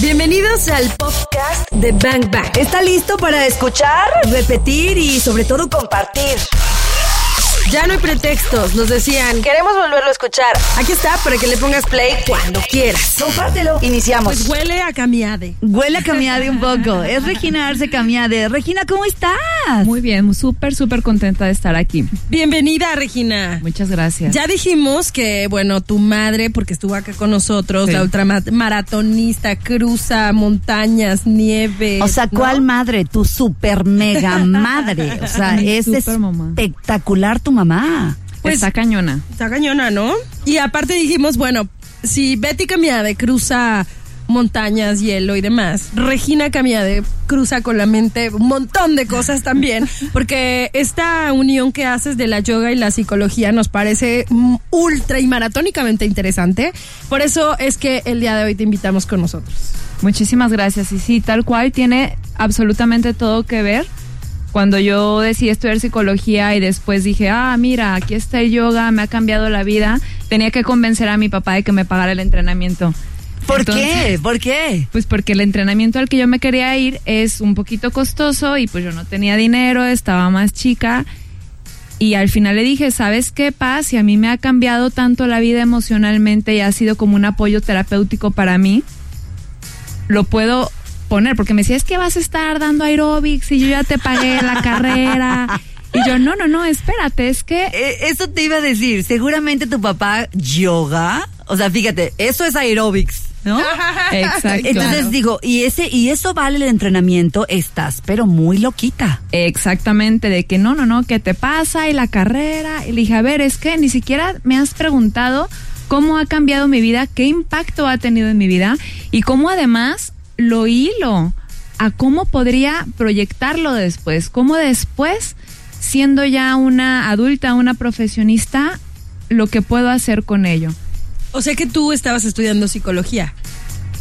Bienvenidos al podcast de Bang Bang. ¿Está listo para escuchar, repetir y sobre todo compartir? Ya no hay pretextos, nos decían. Queremos volverlo a escuchar. Aquí está para que le pongas play cuando quieras. Compártelo. Iniciamos. Pues huele a camiade. Huele a camiade un poco. Es Regina Arce Camiade. Regina, ¿cómo estás? Muy bien, súper, súper contenta de estar aquí. Bienvenida, Regina. Muchas gracias. Ya dijimos que, bueno, tu madre, porque estuvo acá con nosotros, Sí. la ultramaratonista, cruza montañas, nieve. O sea, ¿cuál madre? Tu super mega madre. O sea, Mi es espectacular tu mamá. Pues- Está cañona. Está cañona, ¿no? Y aparte dijimos, bueno, si Betty Camiade cruza montañas, hielo y demás, Regina Camiade cruza con la mente un montón de cosas también, porque esta unión que haces de la yoga y la psicología nos parece ultra y maratónicamente interesante. Por eso es que el día de hoy te invitamos con nosotros. Muchísimas gracias. Y sí, tal cual tiene absolutamente todo que ver. Cuando yo decidí estudiar psicología y después dije, ah, mira, aquí está el yoga, me ha cambiado la vida, tenía que convencer a mi papá de que me pagara el entrenamiento. ¿Por Entonces, qué? ¿Por qué? Pues porque el entrenamiento al que yo me quería ir es un poquito costoso y pues yo no tenía dinero, estaba más chica. Y al final le dije, ¿sabes qué, Paz? Y a mí me ha cambiado tanto la vida emocionalmente y ha sido como un apoyo terapéutico para mí. Lo puedo poner, porque me decía, es que vas a estar dando aeróbics y yo ya te pagué la carrera. Y yo, no, no, no, espérate, es que Eh, eso te iba a decir. Seguramente tu papá yoga. O sea, fíjate, eso es aerobics, ¿no? Exacto. Entonces digo, y ese y eso vale el entrenamiento, estás pero muy loquita. Exactamente, de que no, no, no, ¿qué te pasa? Y la carrera. Y le dije, a ver, es que ni siquiera me has preguntado cómo ha cambiado mi vida, qué impacto ha tenido en mi vida y cómo además lo hilo a cómo podría proyectarlo después, cómo después, siendo ya una adulta, una profesionista, lo que puedo hacer con ello. O sea que tú estabas estudiando psicología.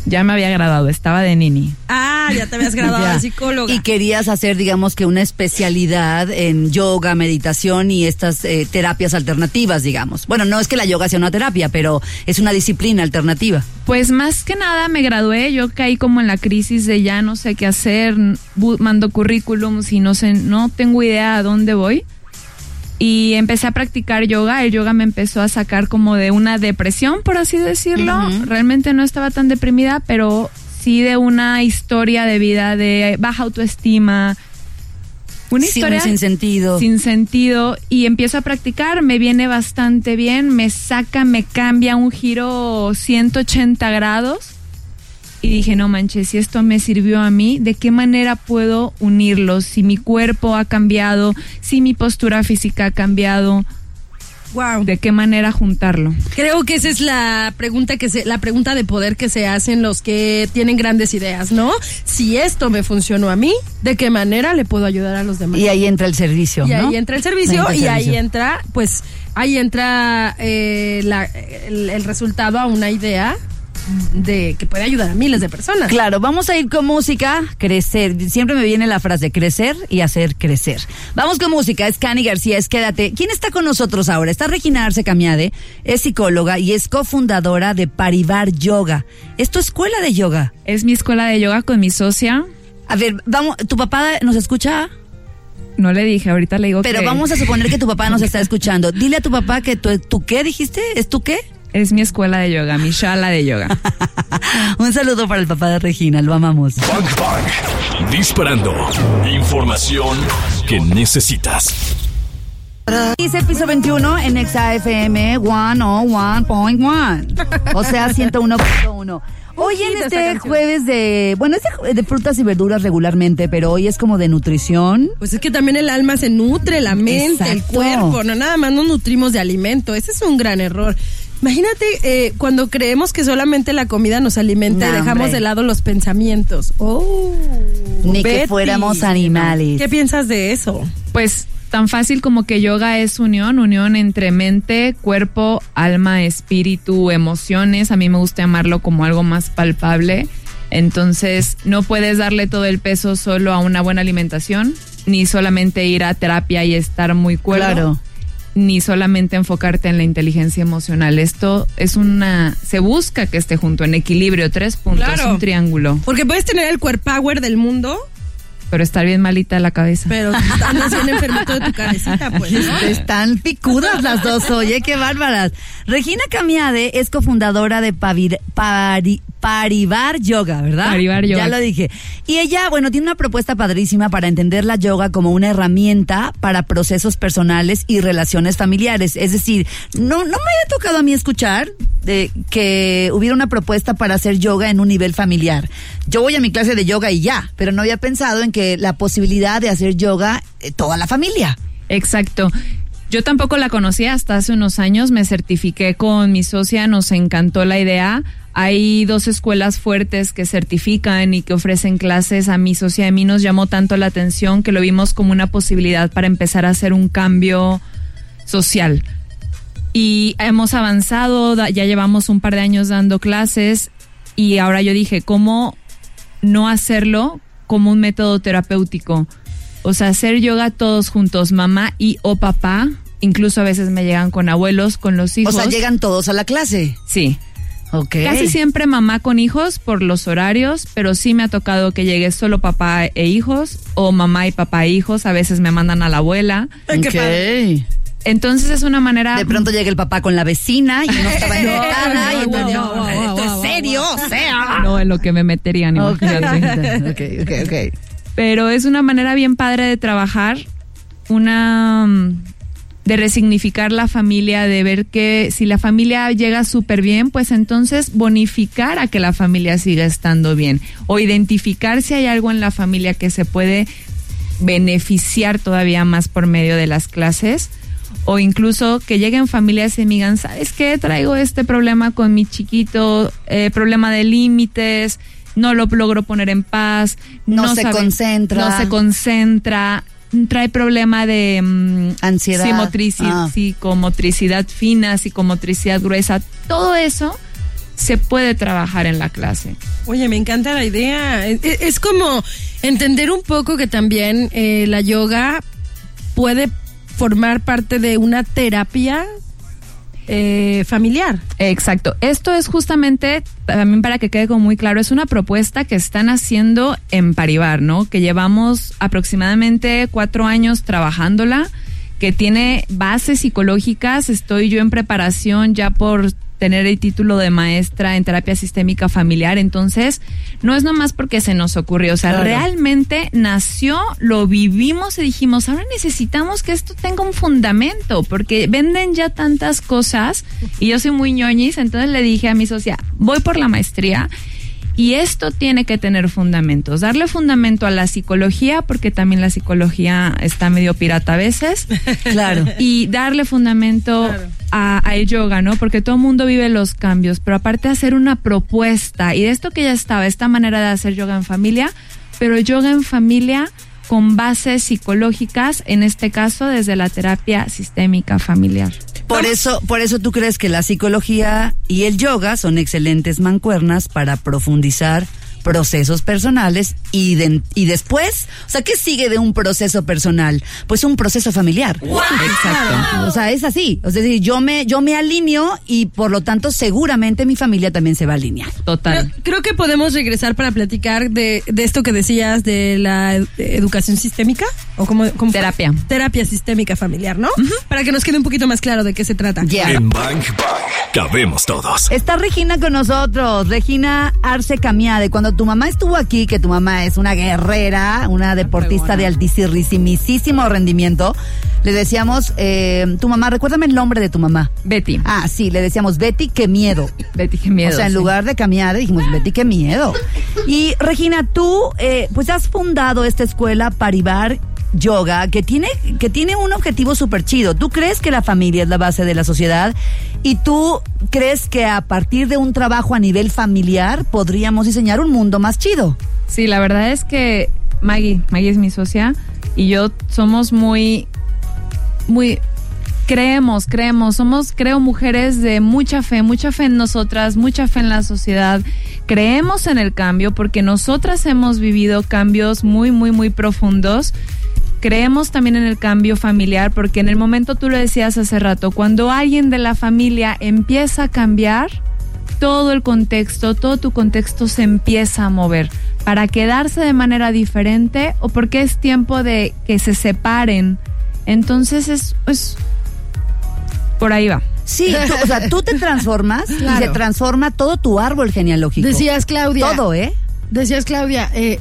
Ya me había graduado, estaba de nini. Ah, ya te habías graduado de psicóloga. Y querías hacer, digamos que una especialidad en yoga, meditación y estas eh, terapias alternativas, digamos. Bueno, no es que la yoga sea una terapia, pero es una disciplina alternativa. Pues más que nada me gradué, yo caí como en la crisis de ya no sé qué hacer, mando currículums y no sé, no tengo idea a dónde voy. Y empecé a practicar yoga, el yoga me empezó a sacar como de una depresión, por así decirlo. Realmente no estaba tan deprimida, pero sí de una historia de vida de baja autoestima. Una Sí, historia sin sentido. sin sentido y empiezo a practicar, me viene bastante bien, me saca, me cambia un giro 180 grados y dije, no manches, si esto me sirvió a mí, ¿de qué manera puedo unirlos? Si mi cuerpo ha cambiado, si mi postura física ha cambiado, Wow. ¿de qué manera juntarlo? Creo que esa es la pregunta que se, la pregunta de poder que se hacen los que tienen grandes ideas, ¿no? Si esto me funcionó a mí, ¿de qué manera le puedo ayudar a los demás? Y ahí entra el servicio, Y ¿no? ahí entra el servicio y entra el ahí servicio. entra, pues, ahí entra eh, la- el, el resultado a una idea de que puede ayudar a miles de personas. Claro, vamos a ir con música, crecer. Siempre me viene la frase crecer y hacer crecer. Vamos con música, es Cani García, es Quédate. ¿Quién está con nosotros ahora? Está Regina Arce Camiade, es psicóloga y es cofundadora de Parivar Yoga. ¿Es tu escuela de yoga? Es mi escuela de yoga con mi socia. A ver, vamos, ¿tu papá nos escucha? No le dije, ahorita le digo Pero que vamos a suponer que tu papá nos está escuchando. Dile a tu papá que tú, ¿tú qué dijiste? ¿Es tu qué? Es mi escuela de yoga, mi shala de yoga. Un saludo para el papá de Regina, lo amamos. Bang Bang. Disparando. Información que necesitas. Dice piso 21 en XAFM 101.1. O sea, 101.1. Hoy en este jueves de, bueno, es de, de frutas y verduras regularmente, pero hoy es como de nutrición. Pues es que también el alma se nutre, la mente, el cuerpo, no nada más nos nutrimos de alimento. Ese es un gran error. Imagínate eh, cuando creemos que solamente la comida nos alimenta y dejamos hombre. de lado los pensamientos. Oh, Ni que fuéramos animales. ¿Qué piensas de eso? Pues tan fácil como que yoga es unión, unión entre mente, cuerpo, alma, espíritu, emociones. A mí me gusta llamarlo como algo más palpable. Entonces, no puedes darle todo el peso solo a una buena alimentación, ni solamente ir a terapia y estar muy cuerdo. Claro. Ni solamente enfocarte en la inteligencia emocional. Esto es una, se busca que esté junto en equilibrio, tres puntos, Claro. un triángulo, Porque puedes tener el core power del mundo, pero estar bien malita la cabeza. pero andas bien enfermito de tu cabecita, pues, ¿no? Están picudas las dos, oye, qué bárbaras. Regina Camiade es cofundadora de Pavir- Pari- Parivar Yoga, ¿verdad? Parivar Yoga. Ya lo dije. Y ella, bueno, tiene una propuesta padrísima para entender la yoga como una herramienta para procesos personales y relaciones familiares. Es decir, no, no me había tocado a mí escuchar de que hubiera una propuesta para hacer yoga en un nivel familiar. Yo voy a mi clase de yoga y ya, pero no había pensado en que la posibilidad de hacer yoga eh, toda la familia. Exacto. Yo tampoco la conocía hasta hace unos años, me certifiqué con mi socia, nos encantó la idea. Hay dos escuelas fuertes que certifican y que ofrecen clases. A mi socia y a mí nos llamó tanto la atención que lo vimos como una posibilidad para empezar a hacer un cambio social. Y hemos avanzado, ya llevamos un par de años dando clases y ahora yo dije, ¿cómo no hacerlo como un método terapéutico? O sea, hacer yoga todos juntos, mamá y o papá. Incluso a veces me llegan con abuelos, con los hijos. O sea, llegan todos a la clase. Sí. Ok. Casi siempre mamá con hijos por los horarios, pero sí me ha tocado que llegue solo papá e hijos o mamá y papá e hijos. A veces me mandan a la abuela. Ay, qué Ok. padre. Entonces es una manera... De pronto llega el papá con la vecina y no estaba invitada. y entonces, no, no, no, ¿esto es serio? O sea. No en lo que me meterían, imagínate. ok, ok, ok. pero es una manera bien padre de trabajar, una de resignificar la familia, de ver que si la familia llega súper bien, pues entonces bonificar a que la familia siga estando bien o identificar si hay algo en la familia que se puede beneficiar todavía más por medio de las clases o incluso que lleguen familias y me digan, ¿sabes qué? Traigo este problema con mi chiquito, eh, problema de límites, no lo logro poner en paz, No se concentra. no se concentra, trae problema de mm, Ansiedad. Ah. psicomotricidad fina, psicomotricidad gruesa, todo eso se puede trabajar en la clase. Oye, me encanta la idea. Es, es como entender un poco que también eh, la yoga puede formar parte de una terapia eh, familiar. Exacto. Esto es justamente, también para que quede como muy claro, es una propuesta que están haciendo en Paribar, ¿no? Que llevamos aproximadamente cuatro años trabajándola, que tiene bases psicológicas. Estoy yo en preparación ya por tener el título de maestra en terapia sistémica familiar. Entonces, no es nomás porque se nos ocurrió. O sea, Claro. realmente nació, lo vivimos y dijimos, ahora necesitamos que esto tenga un fundamento, porque venden ya tantas cosas y yo soy muy ñoñis. Entonces le dije a mi socia, voy por la maestría. Y esto tiene que tener fundamentos, darle fundamento a la psicología, porque también la psicología está medio pirata a veces, Claro. y darle fundamento Claro. a- al yoga, ¿no? Porque todo el mundo vive los cambios, pero aparte hacer una propuesta, y de esto que ya estaba, esta manera de hacer yoga en familia, pero yoga en familia con bases psicológicas, en este caso desde la terapia sistémica familiar. Por eso, por eso tú crees que la psicología y el yoga son excelentes mancuernas para profundizar procesos personales y, de- y después, o sea, ¿qué sigue de un proceso personal? Pues un proceso familiar. Exacto. O sea, es así. Es decir, yo me, yo me alineo y por lo tanto seguramente mi familia también se va a alinear. Total. Creo, creo que podemos regresar para platicar de, de esto que decías de la ed- educación sistémica o como, como Terapia. terapia sistémica familiar, ¿no? Para que nos quede un poquito más claro de qué se trata. Ya. En Bang Bang cabemos todos. Está Regina con nosotros, Regina Arce Camiade. Cuando tu mamá estuvo aquí, que tu mamá es una guerrera, una deportista de altísimo rendimiento, le decíamos, eh, tu mamá, recuérdame el nombre de tu mamá. Betty. Ah, sí, le decíamos Betty, qué miedo. Betty, qué miedo. o sea, en sí. lugar de Camiade dijimos Betty, qué miedo. Y Regina, tú, eh, pues has fundado esta escuela Paribar Yoga que tiene, que tiene un objetivo súper chido. Tú crees que la familia es la base de la sociedad y tú crees que a partir de un trabajo a nivel familiar podríamos diseñar un mundo más chido. Sí, la verdad es que Maggie, Maggie es mi socia y yo somos muy, muy, creemos, creemos, somos, creo, mujeres de mucha fe, mucha fe en nosotras, mucha fe en la sociedad. Creemos en el cambio porque nosotras hemos vivido cambios muy, muy, muy profundos creemos también en el cambio familiar porque en el momento tú lo decías hace rato, cuando alguien de la familia empieza a cambiar, todo el contexto, todo tu contexto se empieza a mover para quedarse de manera diferente o porque es tiempo de que se separen. Entonces es, es por ahí va. Sí, tú- o sea, tú te transformas y se transforma todo tu árbol genealógico. Decías, Claudia. Todo, ¿eh? Decías, Claudia, eh,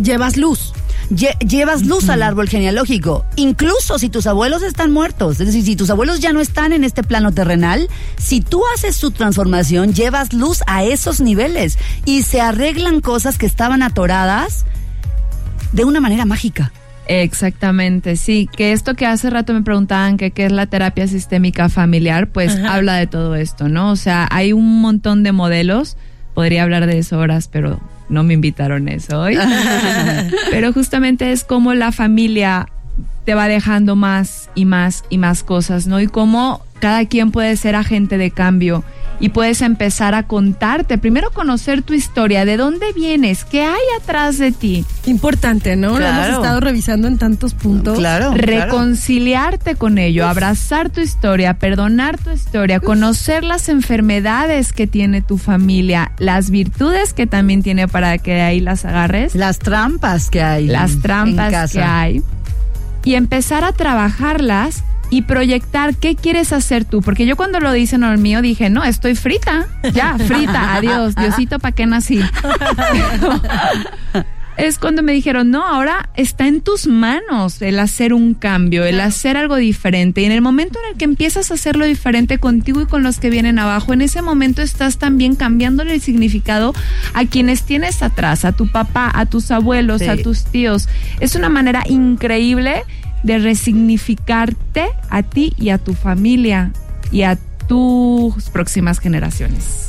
llevas luz. Lle- llevas luz al árbol genealógico, incluso si tus abuelos están muertos, es decir, si tus abuelos ya no están en este plano terrenal, si tú haces su transformación, llevas luz a esos niveles y se arreglan cosas que estaban atoradas de una manera mágica. Exactamente, sí. Que esto que hace rato me preguntaban que qué es la terapia sistémica familiar, pues Ajá. habla de todo esto, ¿no? O sea, hay un montón de modelos. Podría hablar de eso horas, pero no me invitaron a eso hoy. pero justamente es como la familia te va dejando más y más y más cosas, ¿no? Y cómo cada quien puede ser agente de cambio y puedes empezar a contarte, primero conocer tu historia, de dónde vienes, qué hay atrás de ti. Importante, ¿no? Lo hemos estado revisando en tantos puntos. Claro. reconciliarte con ello, abrazar tu historia, perdonar tu historia, conocer las enfermedades que tiene tu familia, las virtudes que también tiene para que ahí las agarres, Las trampas que hay. las en trampas casa. que hay y empezar a trabajarlas y proyectar qué quieres hacer tú, porque yo cuando lo dicen al mío dije, no, estoy frita, ya, frita, adiós, Diosito, ¿para qué nací? es cuando me dijeron, no, ahora está en tus manos el hacer un cambio, el hacer algo diferente. Y en el momento en el que empiezas a hacerlo diferente contigo y con los que vienen abajo, en ese momento estás también cambiándole el significado a quienes tienes atrás, a tu papá, a tus abuelos, Sí. a tus tíos. Es una manera increíble de resignificarte a ti y a tu familia y a tus próximas generaciones.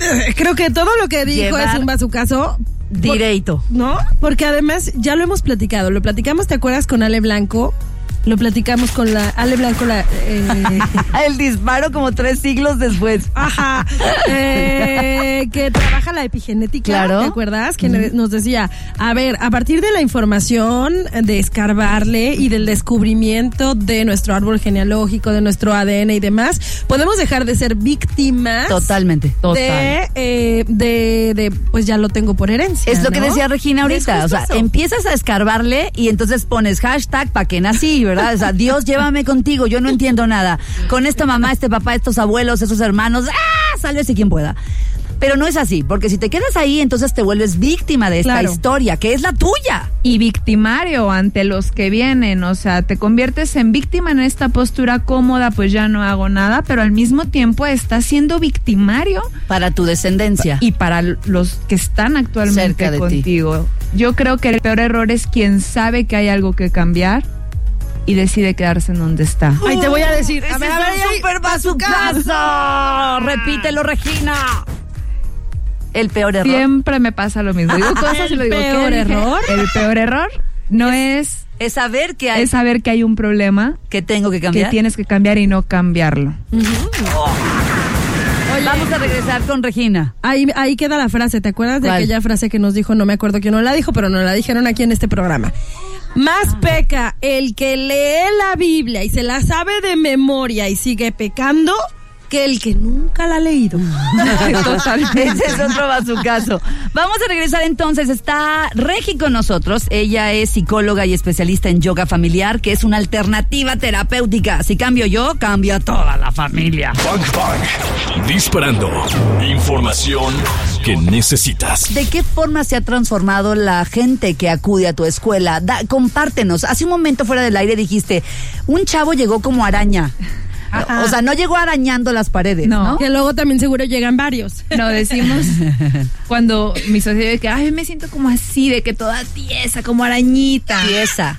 Eh, Creo que todo lo que dijo Llevar- es un bazucazo. Direito. ¿No? Porque además ya lo hemos platicado. Lo platicamos, ¿te acuerdas con Ale Blanco? Lo platicamos con la Ale Blanco, la. eh, El disparo como tres siglos después. Ajá. Eh, que trabaja la epigenética. Claro. ¿Te acuerdas? Que nos decía, a ver, a partir de la información, de escarbarle y del descubrimiento de nuestro árbol genealógico, de nuestro ADN y demás, podemos dejar de ser víctimas. Totalmente. De, eh, de, de, pues ya lo tengo por herencia. Es lo que decía Regina ahorita. O sea, eso. empiezas a escarbarle y entonces pones hashtag pa' que nací, ¿verdad? O sea, Dios llévame contigo, yo no entiendo nada. Con esta mamá, este papá, estos abuelos, esos hermanos, ¡ah! Sálvese quien pueda. Pero no es así, porque si te quedas ahí, entonces te vuelves víctima de esta Claro. historia, que es la tuya. y victimario ante los que vienen, o sea, te conviertes en víctima en esta postura cómoda, pues ya no hago nada, pero al mismo tiempo estás siendo victimario Para tu descendencia. y para los que están actualmente Cerca de ti. contigo. Yo creo que el peor error es quien sabe que hay algo que cambiar y decide quedarse en donde está. Ay, te voy a decir. A Ese ver, a ver, super bazucazo. Repítelo, Regina. El peor error. Siempre me pasa lo mismo. Digo cosas y lo ¿El digo. ¿qué peor dije? error? El peor error no es, Es saber que hay es saber que hay un problema que tengo que que cambiar. tienes que cambiar y no cambiarlo. Vamos a regresar con Regina. Ahí, ahí queda la frase, ¿te acuerdas de aquella frase que nos dijo? No me acuerdo quién nos la dijo, pero nos la dijeron aquí en este programa. Más peca el que lee la Biblia y se la sabe de memoria y sigue pecando que el que nunca la ha leído. Ese es otro bazucazo. Vamos a regresar entonces. Está Regi con nosotros. Ella es psicóloga y especialista en yoga familiar, que es una alternativa terapéutica. Si cambio yo, cambia toda la familia. Bang Bang. Disparando. Información que necesitas. ¿De qué forma se ha transformado la gente que acude a tu escuela? Da- compártenos. Hace un momento fuera del aire dijiste, un chavo llegó como araña. O sea, no llegó arañando las paredes, ¿no? No. Que luego también seguro llegan varios. No, decimos cuando mi socio dice que, ay, me siento como así, de que toda tiesa, como arañita. Tiesa.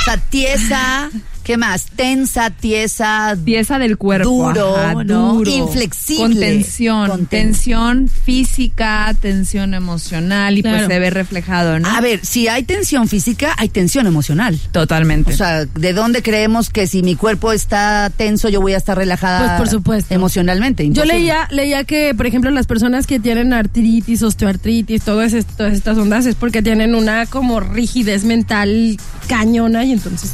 O sea, tiesa, ¿Qué más? Tensa, tiesa, Pieza del cuerpo. Duro, ajá, ¿no? duro. Inflexible. Con tensión. Con tensión física, tensión emocional y Claro. pues se ve reflejado, ¿no? A ver, si hay tensión física, hay tensión emocional. Totalmente. O sea, ¿de dónde creemos que si mi cuerpo está tenso, yo voy a estar relajada? Pues, por supuesto. Emocionalmente. Yo leía, leía que, por ejemplo, las personas que tienen artritis, osteoartritis, todas, todas estas ondas es porque tienen una como rigidez mental cañona y entonces,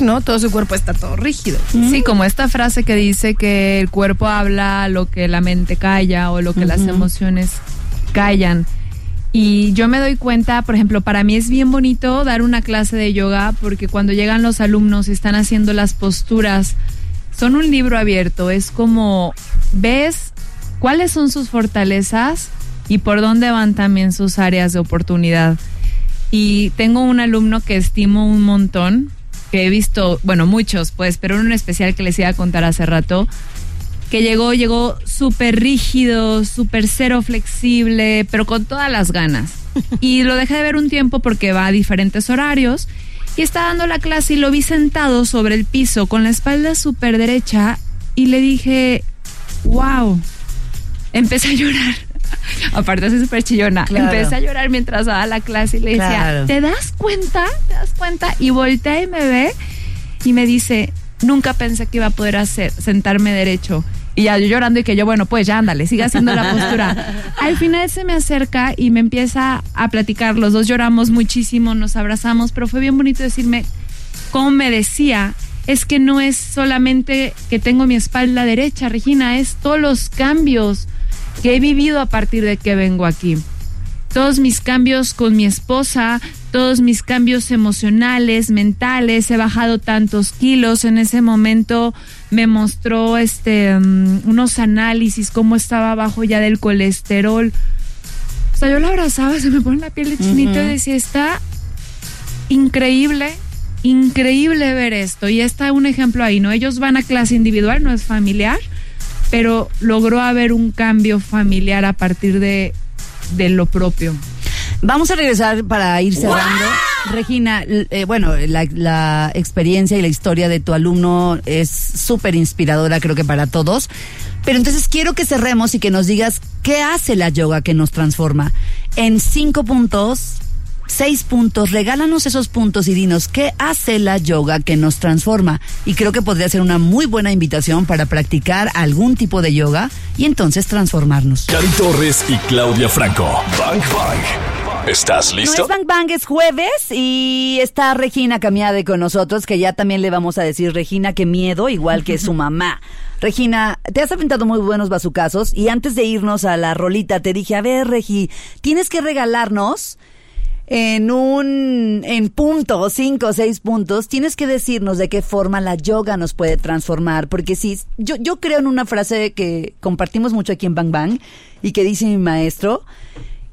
¿no? Todo su cuerpo está todo rígido. Sí, como esta frase que dice que el cuerpo habla lo que la mente calla o lo que las emociones callan. Y yo me doy cuenta, por ejemplo, para mí es bien bonito dar una clase de yoga porque cuando llegan los alumnos y están haciendo las posturas, son un libro abierto, es como ves cuáles son sus fortalezas y por dónde van también sus áreas de oportunidad. Y tengo un alumno que estimo un montón, que he visto, bueno, muchos, pues, pero en especial que les iba a contar hace rato, que llegó, llegó súper rígido, súper cero flexible, pero con todas las ganas. Y lo dejé de ver un tiempo porque va a diferentes horarios y está dando la clase y lo vi sentado sobre el piso con la espalda súper derecha y le dije, wow, empecé a llorar. Aparte soy súper chillona. Claro. Empecé a llorar mientras daba la clase y le decía, Claro. ¿te das cuenta? ¿Te das cuenta? Y voltea y me ve y me dice, nunca pensé que iba a poder hacer, sentarme derecho. Y ya yo llorando y que yo, bueno, pues ya ándale, siga haciendo la postura. Al final se me acerca y me empieza a platicar. Los dos lloramos muchísimo, nos abrazamos, pero fue bien bonito decirme, como me decía, es que no es solamente que tengo mi espalda derecha, Regina, es todos los cambios que he vivido a partir de que vengo aquí todos mis cambios con mi esposa, todos mis cambios emocionales, mentales, he bajado tantos kilos. En ese momento me mostró este mm, unos análisis, cómo estaba abajo ya del colesterol. O sea, yo la abrazaba, se me pone la piel de chinito y decía, está increíble, increíble ver esto. Y está un ejemplo ahí, ¿no? Ellos van a clase individual, no es familiar, pero logró haber un cambio familiar a partir de, de lo propio. Vamos a regresar para ir cerrando. Regina, eh, bueno, la, la experiencia y la historia de tu alumno es súper inspiradora, creo que para todos. Pero entonces quiero que cerremos y que nos digas qué hace la yoga que nos transforma. En cinco puntos, seis puntos, regálanos esos puntos y dinos qué hace la yoga que nos transforma. Y creo que podría ser una muy buena invitación para practicar algún tipo de yoga y entonces transformarnos. Cari Torres y Claudia Franco. Bang Bang. ¿Estás No listo? es Bang Bang, es jueves y está Regina Camiade con nosotros, que ya también le vamos a decir, Regina, qué miedo, igual que su mamá. Regina, te has aventado muy buenos bazucazos y antes de irnos a la rolita te dije, a ver, Regi, tienes que regalarnos en un, en punto, cinco o seis puntos, tienes que decirnos de qué forma la yoga nos puede transformar, porque sí, yo, yo creo en una frase que compartimos mucho aquí en Bang Bang y que dice mi maestro,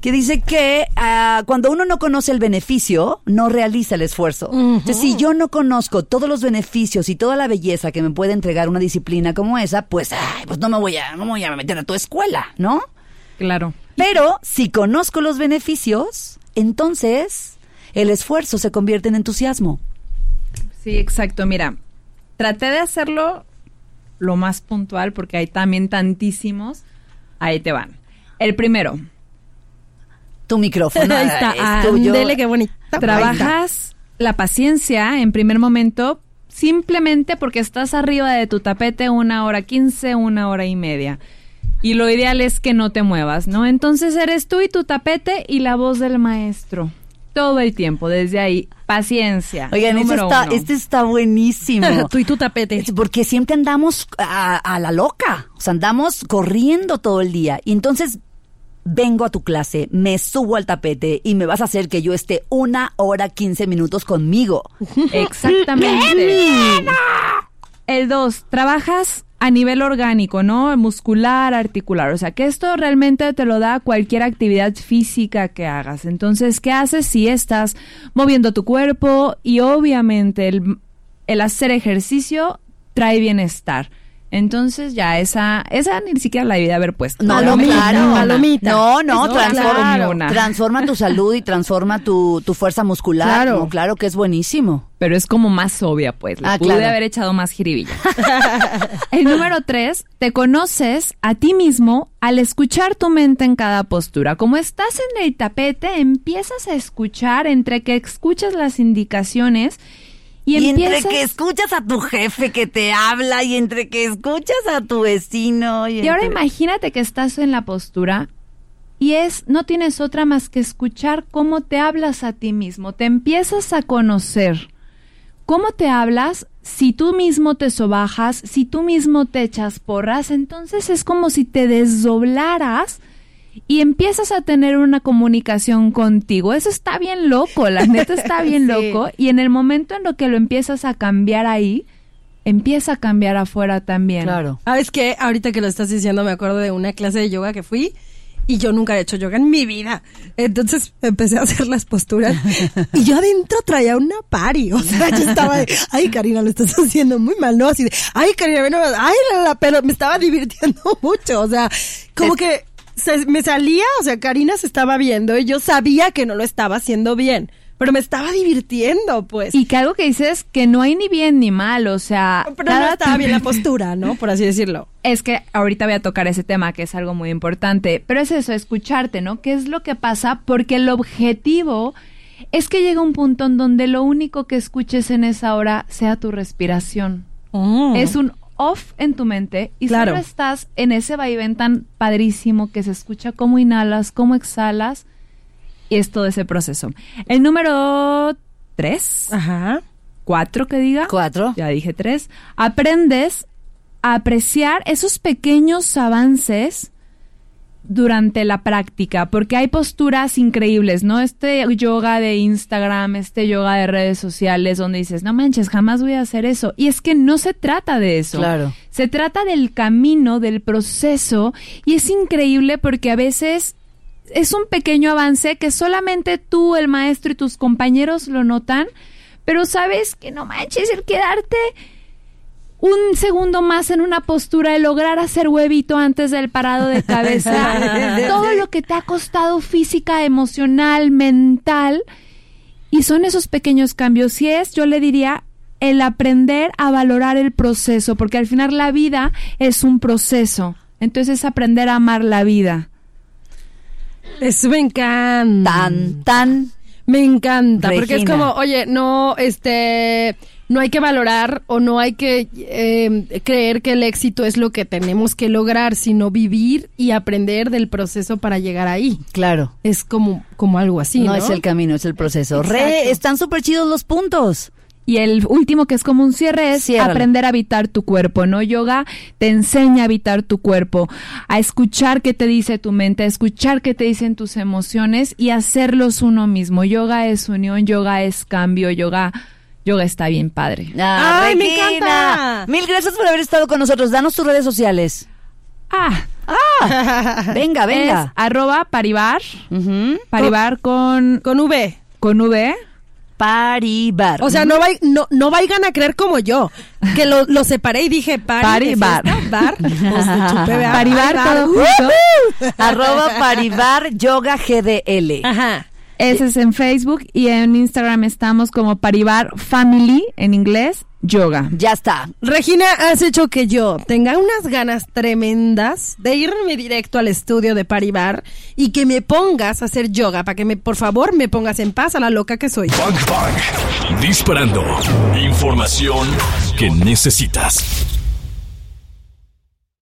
que dice que ah, cuando uno no conoce el beneficio, no realiza el esfuerzo. Entonces, si yo no conozco todos los beneficios y toda la belleza que me puede entregar una disciplina como esa, pues, ay, pues no me voy a, no me voy a meter a tu escuela, ¿no? Claro. Pero si conozco los beneficios, entonces el esfuerzo se convierte en entusiasmo. Sí, exacto. Mira, traté de hacerlo lo más puntual porque hay también tantísimos. Ahí te van. El primero, Tu micrófono Ahí está. es tuyo. Ándele, qué bonito. trabajas la paciencia en primer momento simplemente porque estás arriba de tu tapete una hora quince, una hora y media. Y lo ideal es que no te muevas, ¿no? Entonces eres tú y tu tapete y la voz del maestro. Todo el tiempo, desde ahí. Paciencia. Oigan, este está, este buenísimo. Tú y tu tapete. Es Porque siempre andamos a, a la loca, o sea, andamos corriendo todo el día. Y entonces vengo a tu clase, me subo al tapete y me vas a hacer que yo esté una hora quince minutos conmigo. Exactamente. El dos, trabajas a nivel orgánico, ¿no? Muscular, articular. O sea, que esto realmente te lo da cualquier actividad física que hagas. Entonces, ¿qué haces si estás moviendo tu cuerpo? Y obviamente el, el hacer ejercicio trae bienestar. Entonces ya esa, esa ni siquiera la debí de haber puesto. No, Ya no, palomita. No, no, No, transforma, claro. Tu salud y transforma tu, tu fuerza muscular. Claro. No, claro que es buenísimo. Pero es como más obvia, pues. Le Ah, pude claro. haber echado más jiribilla. El número tres, te conoces a ti mismo al escuchar tu mente en cada postura. Como estás en el tapete, empiezas a escuchar entre que escuchas las indicaciones y, Y, empiezas... entre que escuchas a tu jefe que te habla y entre que escuchas a tu vecino. Y, Y ahora entre- imagínate que estás en la postura y es, no tienes otra más que escuchar cómo te hablas a ti mismo, te empiezas a conocer. ¿Cómo te hablas? Si tú mismo te sobajas, si tú mismo te echas porras, entonces es como si te desdoblaras y empiezas a tener una comunicación contigo. Eso está bien loco, la neta está bien Sí. loco. Y en el momento en lo que lo empiezas a cambiar ahí, empieza a cambiar afuera también. Claro. ¿Sabes qué? Ahorita que lo estás diciendo, me acuerdo de una clase de yoga que fui y yo nunca he hecho yoga en mi vida. Entonces empecé a hacer las posturas y yo adentro traía una pari. O sea, yo estaba de, ay, Karina, lo estás haciendo muy mal, ¿no? Así de, ay, Karina, ven, ay, la, la, pero me estaba divirtiendo mucho. O sea, como que se- me salía, o sea, Karina se estaba viendo y yo sabía que no lo estaba haciendo bien. Pero me estaba divirtiendo, pues. Y que algo que dices que no hay ni bien ni mal, o sea, pero no estaba bien la tu- postura, ¿no? Por así decirlo. Es que ahorita voy a tocar ese tema que es algo muy importante, pero es eso, escucharte, ¿no? ¿Qué es lo que pasa? Porque el objetivo es que llega un punto en donde lo único que escuches en esa hora sea tu respiración. Es un off en tu mente y Claro. solo estás en ese vaivén tan padrísimo que se escucha cómo inhalas, cómo exhalas y es todo ese proceso. El número tres, Ajá. cuatro que diga. Cuatro. Ya dije tres. Aprendes a apreciar esos pequeños avances durante la práctica, porque hay posturas increíbles, ¿no? Este yoga de Instagram, este yoga de redes sociales, donde dices, no manches, jamás voy a hacer eso. Y es que no se trata de eso. Claro. Se trata del camino, del proceso, y es increíble porque a veces es un pequeño avance que solamente tú, el maestro y tus compañeros lo notan, pero sabes que no manches, el quedarte un segundo más en una postura de lograr hacer huevito antes del parado de cabeza, todo lo que te ha costado física, emocional, mental, y son esos pequeños cambios. Si es, yo le diría, el aprender a valorar el proceso, porque al final la vida es un proceso. Entonces es aprender a amar la vida. Eso me encanta. Tan, tan. Me encanta, porque es como, oye, no, este, no hay que valorar o no hay que eh, creer que el éxito es lo que tenemos que lograr, sino vivir y aprender del proceso para llegar ahí. Claro. Es como, como algo así, ¿no? no, es el camino, es el proceso. Exacto. Re, están súper chidos los puntos. Y el último que es como un cierre es Ciérralo. aprender a habitar tu cuerpo, ¿no? Yoga te enseña a habitar tu cuerpo, a escuchar qué te dice tu mente, a escuchar qué te dicen tus emociones y hacerlos uno mismo. Yoga es unión, yoga es cambio, yoga, yoga está bien padre. Ah, ¡Ay, me encanta! Mil gracias por haber estado con nosotros. Danos tus redes sociales. Ah, Venga, es venga. arroba paribar, Ujú. paribar con, Con V. con V. Paribar. O sea, no, vai- no, no vayan a creer como yo, que lo, lo separé y dije pari, Pari, de bar. fiesta, bar, pues. Paribar Pari, todo junto. Arroba Paribar Yoga GDL. Ajá. Ese es en Facebook y en Instagram estamos como Paribar Family en inglés, yoga. Ya está. Regina, has hecho que yo tenga unas ganas tremendas de irme directo al estudio de Paribar y que me pongas a hacer yoga para que me, por favor, me pongas en paz a la loca que soy. Bang Bang. Disparando. Información que necesitas.